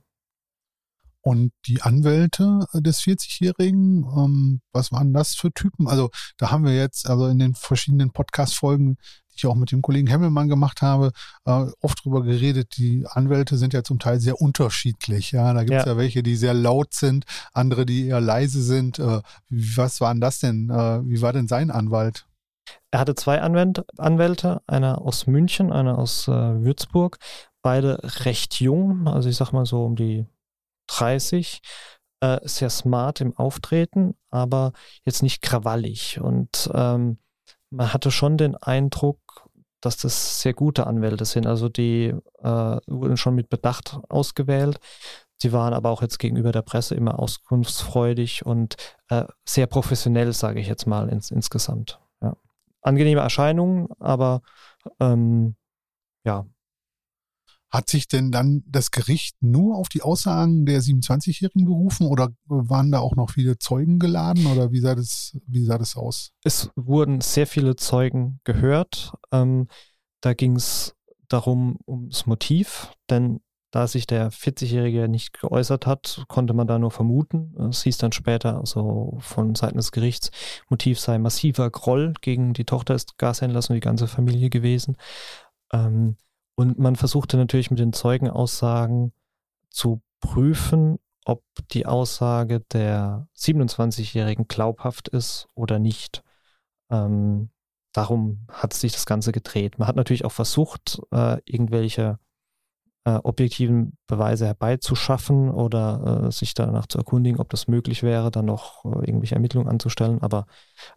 Und die Anwälte des 40-Jährigen, ähm, was waren das für Typen? Also da haben wir jetzt, also in den verschiedenen Podcast-Folgen, die ich auch mit dem Kollegen Hemmelmann gemacht habe, äh, oft drüber geredet, die Anwälte sind ja zum Teil sehr unterschiedlich. Ja, da gibt es ja. ja. welche, die sehr laut sind, andere, die eher leise sind. Äh, was waren das denn? Äh, wie war denn sein Anwalt? Er hatte zwei Anwält Anwälte, einer aus München, einer aus äh, Würzburg, beide recht jung, also ich sag mal so um die 30, äh, sehr smart im Auftreten, aber jetzt nicht krawallig. Und ähm, man hatte schon den Eindruck, dass das sehr gute Anwälte sind. Also die äh, wurden schon mit Bedacht ausgewählt. Sie waren aber auch jetzt gegenüber der Presse immer auskunftsfreudig und äh, sehr professionell, sage ich jetzt mal ins, insgesamt. Ja. angenehme Erscheinung, aber ähm, ja. Hat sich denn dann das Gericht nur auf die Aussagen der 27-Jährigen berufen oder waren da auch noch viele Zeugen geladen oder wie sah das, wie sah das aus? Es wurden sehr viele Zeugen gehört. Ähm, da ging es darum, ums Motiv, denn da sich der 40-Jährige nicht geäußert hat, konnte man da nur vermuten. Es hieß dann später also von Seiten des Gerichts, Motiv sei massiver Groll gegen die Tochter des Gashändlers und die ganze Familie gewesen. Ähm, und man versuchte natürlich mit den Zeugenaussagen zu prüfen, ob die Aussage der 27-Jährigen glaubhaft ist oder nicht. Ähm, darum hat sich das Ganze gedreht. Man hat natürlich auch versucht, äh, irgendwelche äh, objektiven Beweise herbeizuschaffen oder äh, sich danach zu erkundigen, ob das möglich wäre, dann noch äh, irgendwelche Ermittlungen anzustellen. Aber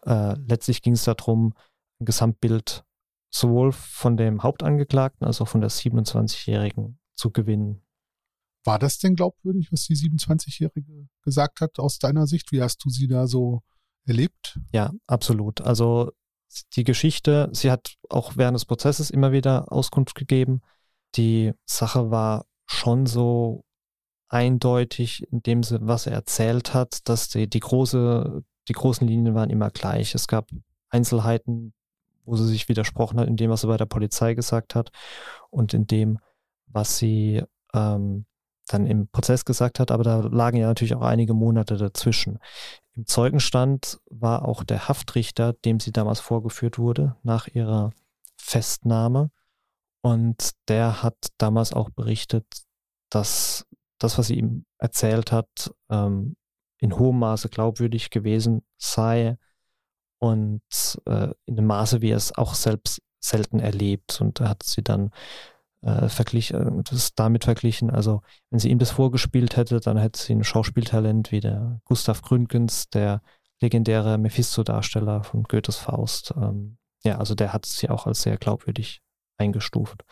äh, letztlich ging es darum, ein Gesamtbild sowohl von dem Hauptangeklagten als auch von der 27-Jährigen zu gewinnen. War das denn glaubwürdig, was die 27-Jährige gesagt hat aus deiner Sicht? Wie hast du sie da so erlebt? Ja, absolut. Also die Geschichte, sie hat auch während des Prozesses immer wieder Auskunft gegeben. Die Sache war schon so eindeutig in dem was er erzählt hat, dass die, die große, die großen Linien waren immer gleich. Es gab Einzelheiten, wo sie sich widersprochen hat, in dem, was sie bei der Polizei gesagt hat und in dem, was sie ähm, dann im Prozess gesagt hat, aber da lagen ja natürlich auch einige Monate dazwischen. Im Zeugenstand war auch der Haftrichter, dem sie damals vorgeführt wurde, nach ihrer Festnahme. Und der hat damals auch berichtet, dass das, was sie ihm erzählt hat, ähm, in hohem Maße glaubwürdig gewesen sei und äh, in dem Maße, wie er es auch selbst selten erlebt. Und er hat sie dann äh, verglichen, das damit verglichen. Also, wenn sie ihm das vorgespielt hätte, dann hätte sie ein Schauspieltalent wie der Gustav Gründgens, der legendäre Mephisto-Darsteller von Goethes Faust. Ähm, ja, also der hat sie auch als sehr glaubwürdig eingestuft.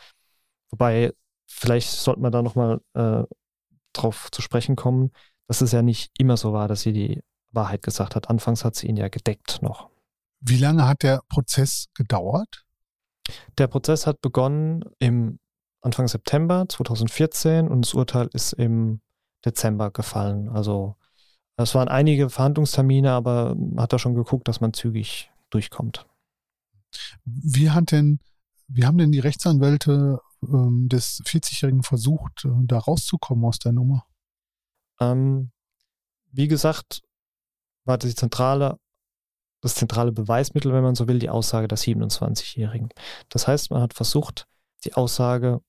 Wobei, vielleicht sollte man da nochmal äh, drauf zu sprechen kommen, dass es ja nicht immer so war, dass sie die Wahrheit gesagt hat. Anfangs hat sie ihn ja gedeckt noch. Wie lange hat der Prozess gedauert? Der Prozess hat begonnen im Anfang September 2014 und das Urteil ist im Dezember gefallen. Also es waren einige Verhandlungstermine, aber man hat da schon geguckt, dass man zügig durchkommt. Wie hat denn, wie haben denn die Rechtsanwälte ähm, des 40-Jährigen versucht, äh, da rauszukommen aus der Nummer? Ähm, wie gesagt, war die zentrale, das zentrale Beweismittel, wenn man so will, die Aussage der 27-Jährigen. Das heißt, man hat versucht, die Aussage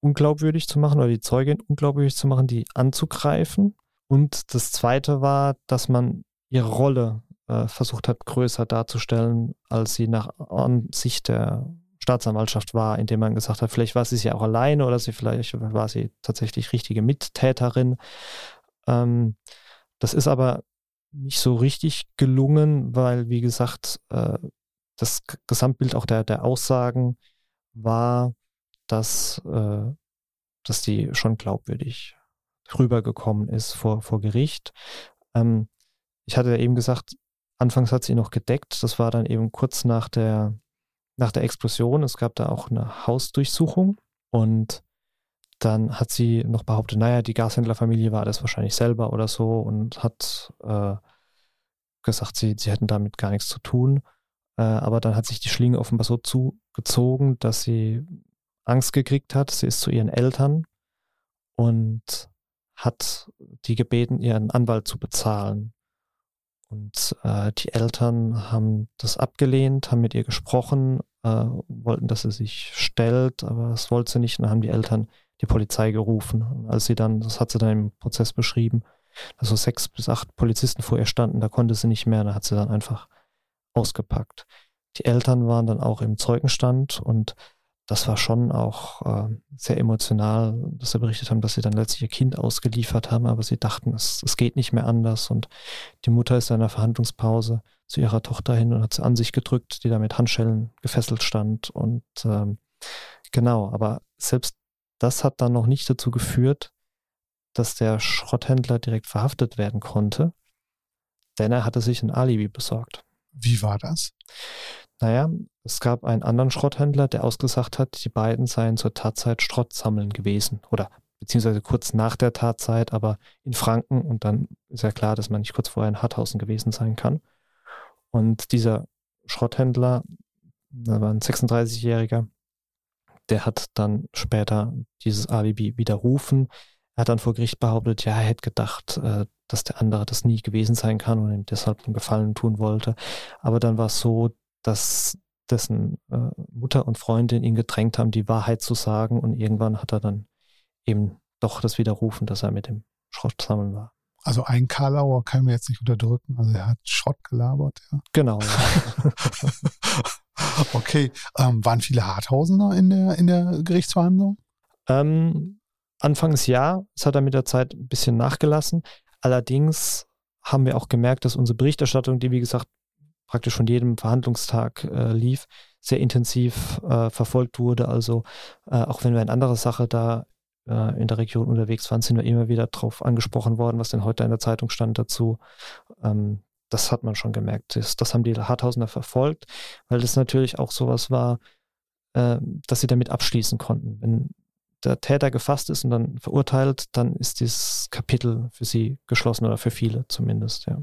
unglaubwürdig zu machen oder die Zeugin unglaubwürdig zu machen, die anzugreifen. Und das Zweite war, dass man ihre Rolle äh, versucht hat, größer darzustellen, als sie nach Ansicht der Staatsanwaltschaft war, indem man gesagt hat, vielleicht war sie ja auch alleine oder sie vielleicht war sie tatsächlich richtige Mittäterin. Ähm, das ist aber nicht so richtig gelungen, weil, wie gesagt, äh, das Gesamtbild auch der, der Aussagen war, dass, äh, dass die schon glaubwürdig rübergekommen ist vor, vor Gericht. Ähm, ich hatte ja eben gesagt, anfangs hat sie noch gedeckt. Das war dann eben kurz nach der, nach der Explosion. Es gab da auch eine Hausdurchsuchung und dann hat sie noch behauptet, naja, die Gashändlerfamilie war das wahrscheinlich selber oder so und hat äh, gesagt, sie, sie hätten damit gar nichts zu tun. Äh, aber dann hat sich die Schlinge offenbar so zugezogen, dass sie Angst gekriegt hat. Sie ist zu ihren Eltern und hat die gebeten, ihren Anwalt zu bezahlen. Und äh, die Eltern haben das abgelehnt, haben mit ihr gesprochen, äh, wollten, dass sie sich stellt, aber das wollte sie nicht. Und dann haben die Eltern die Polizei gerufen. Als sie dann, das hat sie dann im Prozess beschrieben, also sechs bis acht Polizisten vor ihr standen, da konnte sie nicht mehr, da hat sie dann einfach ausgepackt. Die Eltern waren dann auch im Zeugenstand und das war schon auch äh, sehr emotional, dass sie berichtet haben, dass sie dann letztlich ihr Kind ausgeliefert haben, aber sie dachten, es, es geht nicht mehr anders. Und die Mutter ist in einer Verhandlungspause zu ihrer Tochter hin und hat sie an sich gedrückt, die da mit Handschellen gefesselt stand. Und ähm, genau, aber selbst das hat dann noch nicht dazu geführt, dass der Schrotthändler direkt verhaftet werden konnte, denn er hatte sich ein Alibi besorgt. Wie war das? Naja, es gab einen anderen Schrotthändler, der ausgesagt hat, die beiden seien zur Tatzeit Schrottsammeln gewesen. Oder beziehungsweise kurz nach der Tatzeit, aber in Franken. Und dann ist ja klar, dass man nicht kurz vorher in Harthausen gewesen sein kann. Und dieser Schrotthändler, da war ein 36-Jähriger, der hat dann später dieses Alibi widerrufen. Er hat dann vor Gericht behauptet, ja, er hätte gedacht, äh, dass der andere das nie gewesen sein kann und ihm deshalb einen Gefallen tun wollte. Aber dann war es so, dass dessen äh, Mutter und Freundin ihn gedrängt haben, die Wahrheit zu sagen und irgendwann hat er dann eben doch das widerrufen, dass er mit dem Schrott sammeln war. Also ein Karlauer kann mir jetzt nicht unterdrücken. Also er hat Schrott gelabert, ja. Genau. Ja. okay. Ähm, waren viele Harthausener in der, in der Gerichtsverhandlung? Ähm, anfangs ja. Es hat er mit der Zeit ein bisschen nachgelassen. Allerdings haben wir auch gemerkt, dass unsere Berichterstattung, die wie gesagt praktisch von jedem Verhandlungstag äh, lief, sehr intensiv äh, verfolgt wurde. Also äh, auch wenn wir eine andere Sache da äh, in der Region unterwegs waren, sind wir immer wieder darauf angesprochen worden, was denn heute in der Zeitung stand dazu. Ähm, das hat man schon gemerkt. Das, das haben die Harthausener verfolgt, weil das natürlich auch sowas war, äh, dass sie damit abschließen konnten. Wenn der Täter gefasst ist und dann verurteilt, dann ist dieses Kapitel für sie geschlossen oder für viele zumindest, ja.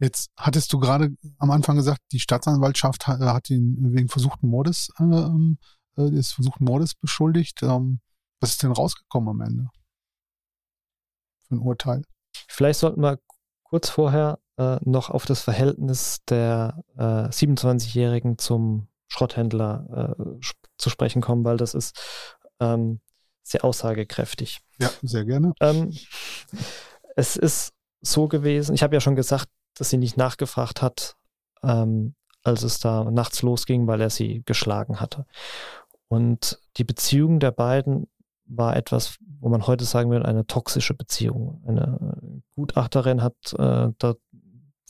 Jetzt hattest du gerade am Anfang gesagt, die Staatsanwaltschaft hat, ihn wegen versuchten Mordes, äh, ähm, äh, des versuchten Mordes beschuldigt. Ähm, was ist denn rausgekommen am Ende? Für ein Urteil? Vielleicht sollten wir kurz vorher äh, noch auf das Verhältnis der äh, 27-Jährigen zum Schrotthändler äh, zu sprechen kommen, weil das ist ähm, sehr aussagekräftig. Ja, sehr gerne. Ähm, es ist so gewesen, ich habe ja schon gesagt, dass sie nicht nachgefragt hat, ähm, als es da nachts losging, weil er sie geschlagen hatte. Und die Beziehung der beiden war etwas, wo man heute sagen würde, eine toxische Beziehung. Eine Gutachterin hat äh, da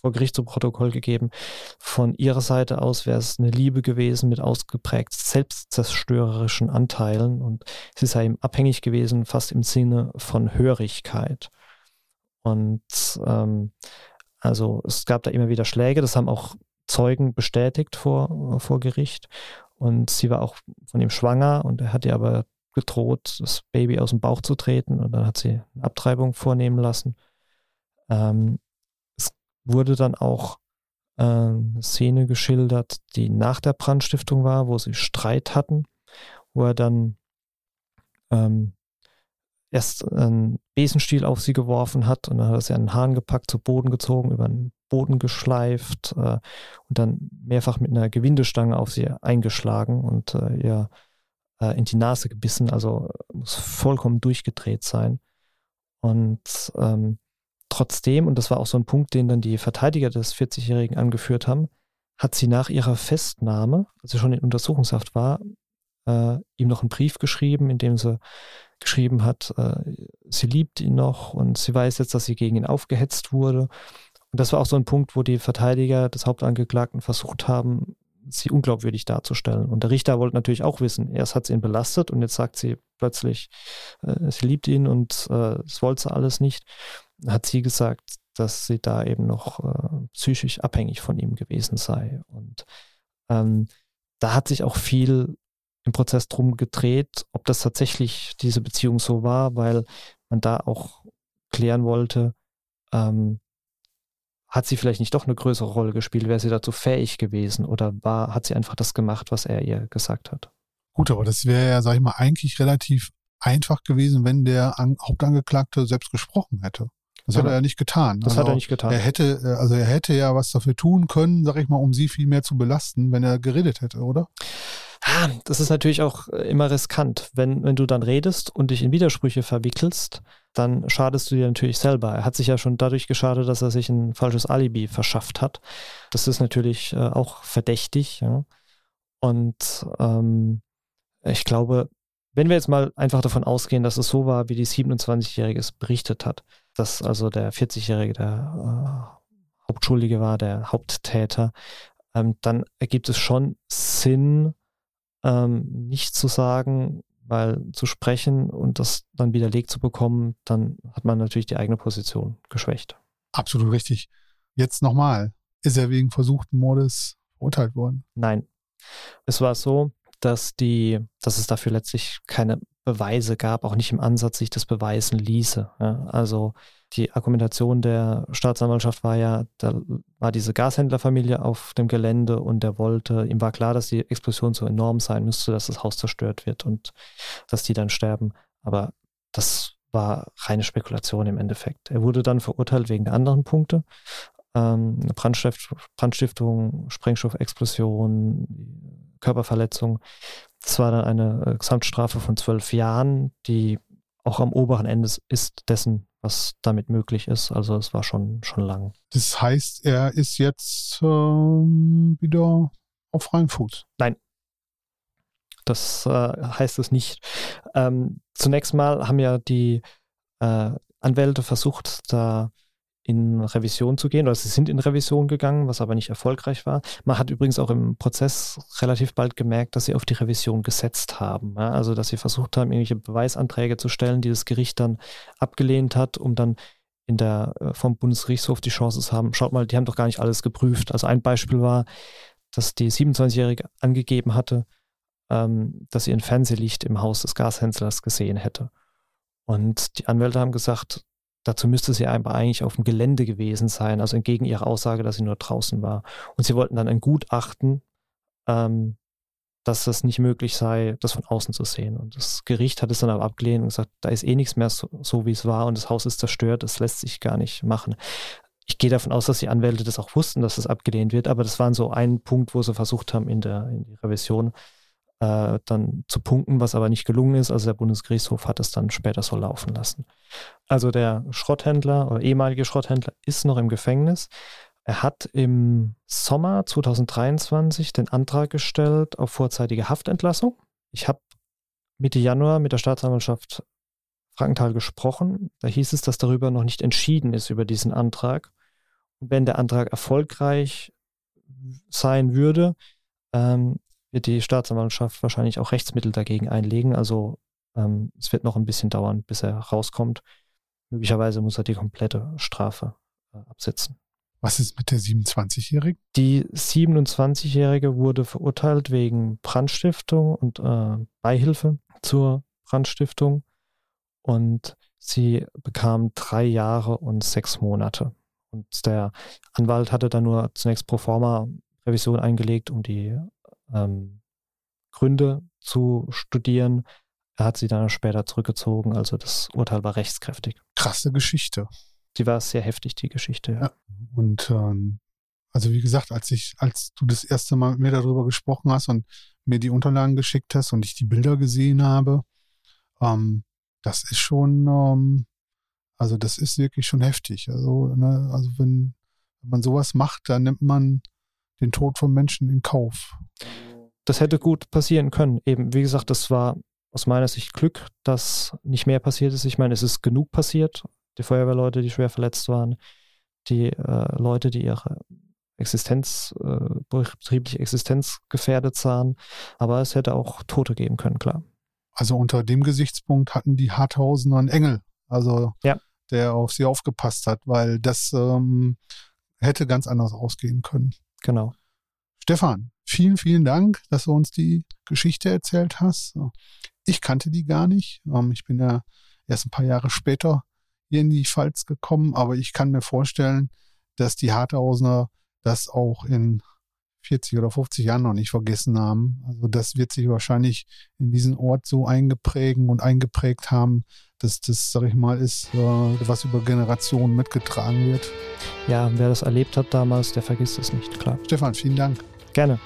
vor Gericht zu Protokoll gegeben. Von ihrer Seite aus wäre es eine Liebe gewesen mit ausgeprägt selbstzerstörerischen Anteilen und sie sei ihm abhängig gewesen, fast im Sinne von Hörigkeit. Und ähm, also es gab da immer wieder Schläge, das haben auch Zeugen bestätigt vor, vor Gericht. Und sie war auch von ihm schwanger und er hat ihr aber gedroht, das Baby aus dem Bauch zu treten und dann hat sie eine Abtreibung vornehmen lassen. Ähm, es wurde dann auch äh, eine Szene geschildert, die nach der Brandstiftung war, wo sie Streit hatten, wo er dann ähm, erst einen Besenstiel auf sie geworfen hat und dann hat er sie an den Haaren gepackt, zu Boden gezogen, über den Boden geschleift äh, und dann mehrfach mit einer Gewindestange auf sie eingeschlagen und äh, ihr äh, in die Nase gebissen, also muss vollkommen durchgedreht sein. Und ähm, trotzdem, und das war auch so ein Punkt, den dann die Verteidiger des 40-Jährigen angeführt haben, hat sie nach ihrer Festnahme, als sie schon in Untersuchungshaft war, äh, ihm noch einen Brief geschrieben, in dem sie geschrieben hat, äh, sie liebt ihn noch und sie weiß jetzt, dass sie gegen ihn aufgehetzt wurde. Und das war auch so ein Punkt, wo die Verteidiger des Hauptangeklagten versucht haben, sie unglaubwürdig darzustellen. Und der Richter wollte natürlich auch wissen, erst hat sie ihn belastet und jetzt sagt sie plötzlich, äh, sie liebt ihn und äh, wollte sie alles nicht. Hat sie gesagt, dass sie da eben noch äh, psychisch abhängig von ihm gewesen sei. Und ähm, da hat sich auch viel im Prozess drum gedreht, ob das tatsächlich diese Beziehung so war, weil man da auch klären wollte, ähm, hat sie vielleicht nicht doch eine größere Rolle gespielt? Wäre sie dazu fähig gewesen oder war, hat sie einfach das gemacht, was er ihr gesagt hat? Gut, aber das wäre ja, sag ich mal, eigentlich relativ einfach gewesen, wenn der An Hauptangeklagte selbst gesprochen hätte. Das genau. hat er ja nicht getan. Das also hat er nicht getan. Er hätte, äh, also er hätte ja was dafür tun können, sag ich mal, um sie viel mehr zu belasten, wenn er geredet hätte, oder? Ah, das ist natürlich auch äh, immer riskant. Wenn, wenn du dann redest und dich in Widersprüche verwickelst, dann schadest du dir natürlich selber. Er hat sich ja schon dadurch geschadet, dass er sich ein falsches Alibi verschafft hat. Das ist natürlich äh, auch verdächtig. Ja. Und ähm, ich glaube, wenn wir jetzt mal einfach davon ausgehen, dass es so war, wie die 27-Jährige es berichtet hat, dass also der 40-Jährige der äh, Hauptschuldige war, der Haupttäter, ähm, dann ergibt es schon Sinn, ähm, nicht zu sagen, weil zu sprechen und das dann widerlegt zu bekommen, dann hat man natürlich die eigene Position geschwächt. Absolut richtig. Jetzt nochmal. Ist er wegen versuchten Mordes verurteilt worden? Nein. Es war so, dass die, dass es dafür letztlich keine Beweise gab, auch nicht im Ansatz sich das beweisen ließe. Ja, also die Argumentation der Staatsanwaltschaft war ja, da war diese Gashändlerfamilie auf dem Gelände und der wollte, ihm war klar, dass die Explosion so enorm sein müsste, dass das Haus zerstört wird und dass die dann sterben. Aber das war reine Spekulation im Endeffekt. Er wurde dann verurteilt wegen der anderen Punkte. Ähm, Brandstift, Brandstiftung, Sprengstoffexplosion, Körperverletzung. Das war dann eine äh, Gesamtstrafe von zwölf Jahren, die auch am oberen Ende ist dessen, was damit möglich ist. Also es war schon, schon lang. Das heißt, er ist jetzt ähm, wieder auf freiem Fuß. Nein. Das äh, heißt es nicht. Ähm, zunächst mal haben ja die äh, Anwälte versucht, da in Revision zu gehen, oder sie sind in Revision gegangen, was aber nicht erfolgreich war. Man hat übrigens auch im Prozess relativ bald gemerkt, dass sie auf die Revision gesetzt haben. Ja? Also, dass sie versucht haben, irgendwelche Beweisanträge zu stellen, die das Gericht dann abgelehnt hat, um dann in der, äh, vom Bundesgerichtshof die Chance zu haben, schaut mal, die haben doch gar nicht alles geprüft. Also ein Beispiel war, dass die 27-Jährige angegeben hatte, ähm, dass sie ein Fernsehlicht im Haus des Gashändlers gesehen hätte. Und die Anwälte haben gesagt, Dazu müsste sie aber eigentlich auf dem Gelände gewesen sein, also entgegen ihrer Aussage, dass sie nur draußen war. Und sie wollten dann ein Gutachten, ähm, dass das nicht möglich sei, das von außen zu sehen. Und das Gericht hat es dann aber abgelehnt und gesagt, da ist eh nichts mehr so, so wie es war und das Haus ist zerstört, das lässt sich gar nicht machen. Ich gehe davon aus, dass die Anwälte das auch wussten, dass das abgelehnt wird, aber das war so ein Punkt, wo sie versucht haben, in der in die Revision äh, dann zu punkten, was aber nicht gelungen ist. Also der Bundesgerichtshof hat es dann später so laufen lassen. Also der Schrotthändler oder ehemalige Schrotthändler ist noch im Gefängnis. Er hat im Sommer 2023 den Antrag gestellt auf vorzeitige Haftentlassung. Ich habe Mitte Januar mit der Staatsanwaltschaft Frankenthal gesprochen. Da hieß es, dass darüber noch nicht entschieden ist über diesen Antrag. Und wenn der Antrag erfolgreich sein würde, ähm, wird die Staatsanwaltschaft wahrscheinlich auch Rechtsmittel dagegen einlegen. Also ähm, es wird noch ein bisschen dauern, bis er rauskommt. Möglicherweise muss er die komplette Strafe äh, absitzen. Was ist mit der 27-Jährigen? Die 27-Jährige wurde verurteilt wegen Brandstiftung und äh, Beihilfe zur Brandstiftung und sie bekam drei Jahre und sechs Monate. Und der Anwalt hatte dann nur zunächst pro forma Revision eingelegt, um die ähm, Gründe zu studieren. Er hat sie dann später zurückgezogen, also das Urteil war rechtskräftig. Krasse Geschichte. Die war sehr heftig, die Geschichte, ja. ja. Und ähm, also wie gesagt, als ich, als du das erste Mal mit mir darüber gesprochen hast und mir die Unterlagen geschickt hast und ich die Bilder gesehen habe, ähm, das ist schon, ähm, also das ist wirklich schon heftig. Also, ne, also wenn, wenn man sowas macht, dann nimmt man den Tod von Menschen in Kauf. Das hätte gut passieren können. Eben, wie gesagt, das war aus meiner Sicht Glück, dass nicht mehr passiert ist. Ich meine, es ist genug passiert. Die Feuerwehrleute, die schwer verletzt waren, die äh, Leute, die ihre Existenz, äh, betriebliche Existenz gefährdet sahen. Aber es hätte auch Tote geben können, klar. Also unter dem Gesichtspunkt hatten die Harthausener einen Engel, also ja. der auf sie aufgepasst hat, weil das ähm, hätte ganz anders ausgehen können. Genau. Stefan, vielen, vielen Dank, dass du uns die Geschichte erzählt hast. Ich kannte die gar nicht. Ähm, ich bin ja erst ein paar Jahre später hier in die Pfalz gekommen, aber ich kann mir vorstellen, dass die Harthausener das auch in 40 oder 50 Jahren noch nicht vergessen haben. Also das wird sich wahrscheinlich in diesen Ort so eingeprägen und eingeprägt haben, dass das, sag ich mal, ist, äh, was über Generationen mitgetragen wird. Ja, wer das erlebt hat damals, der vergisst es nicht, klar. Stefan, vielen Dank. Gerne.